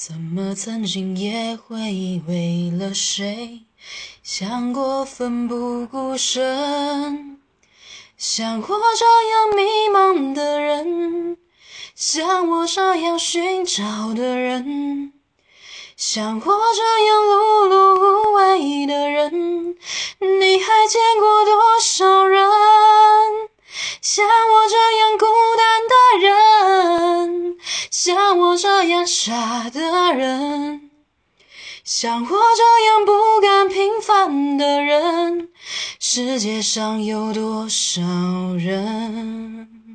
怎么曾经也会为了谁？想过奋不顾身，像我这样迷茫的人，像我这样寻找的人，像我这样碌碌无为的，这样傻的人。像我这样不甘平凡的人，世界上有多少人？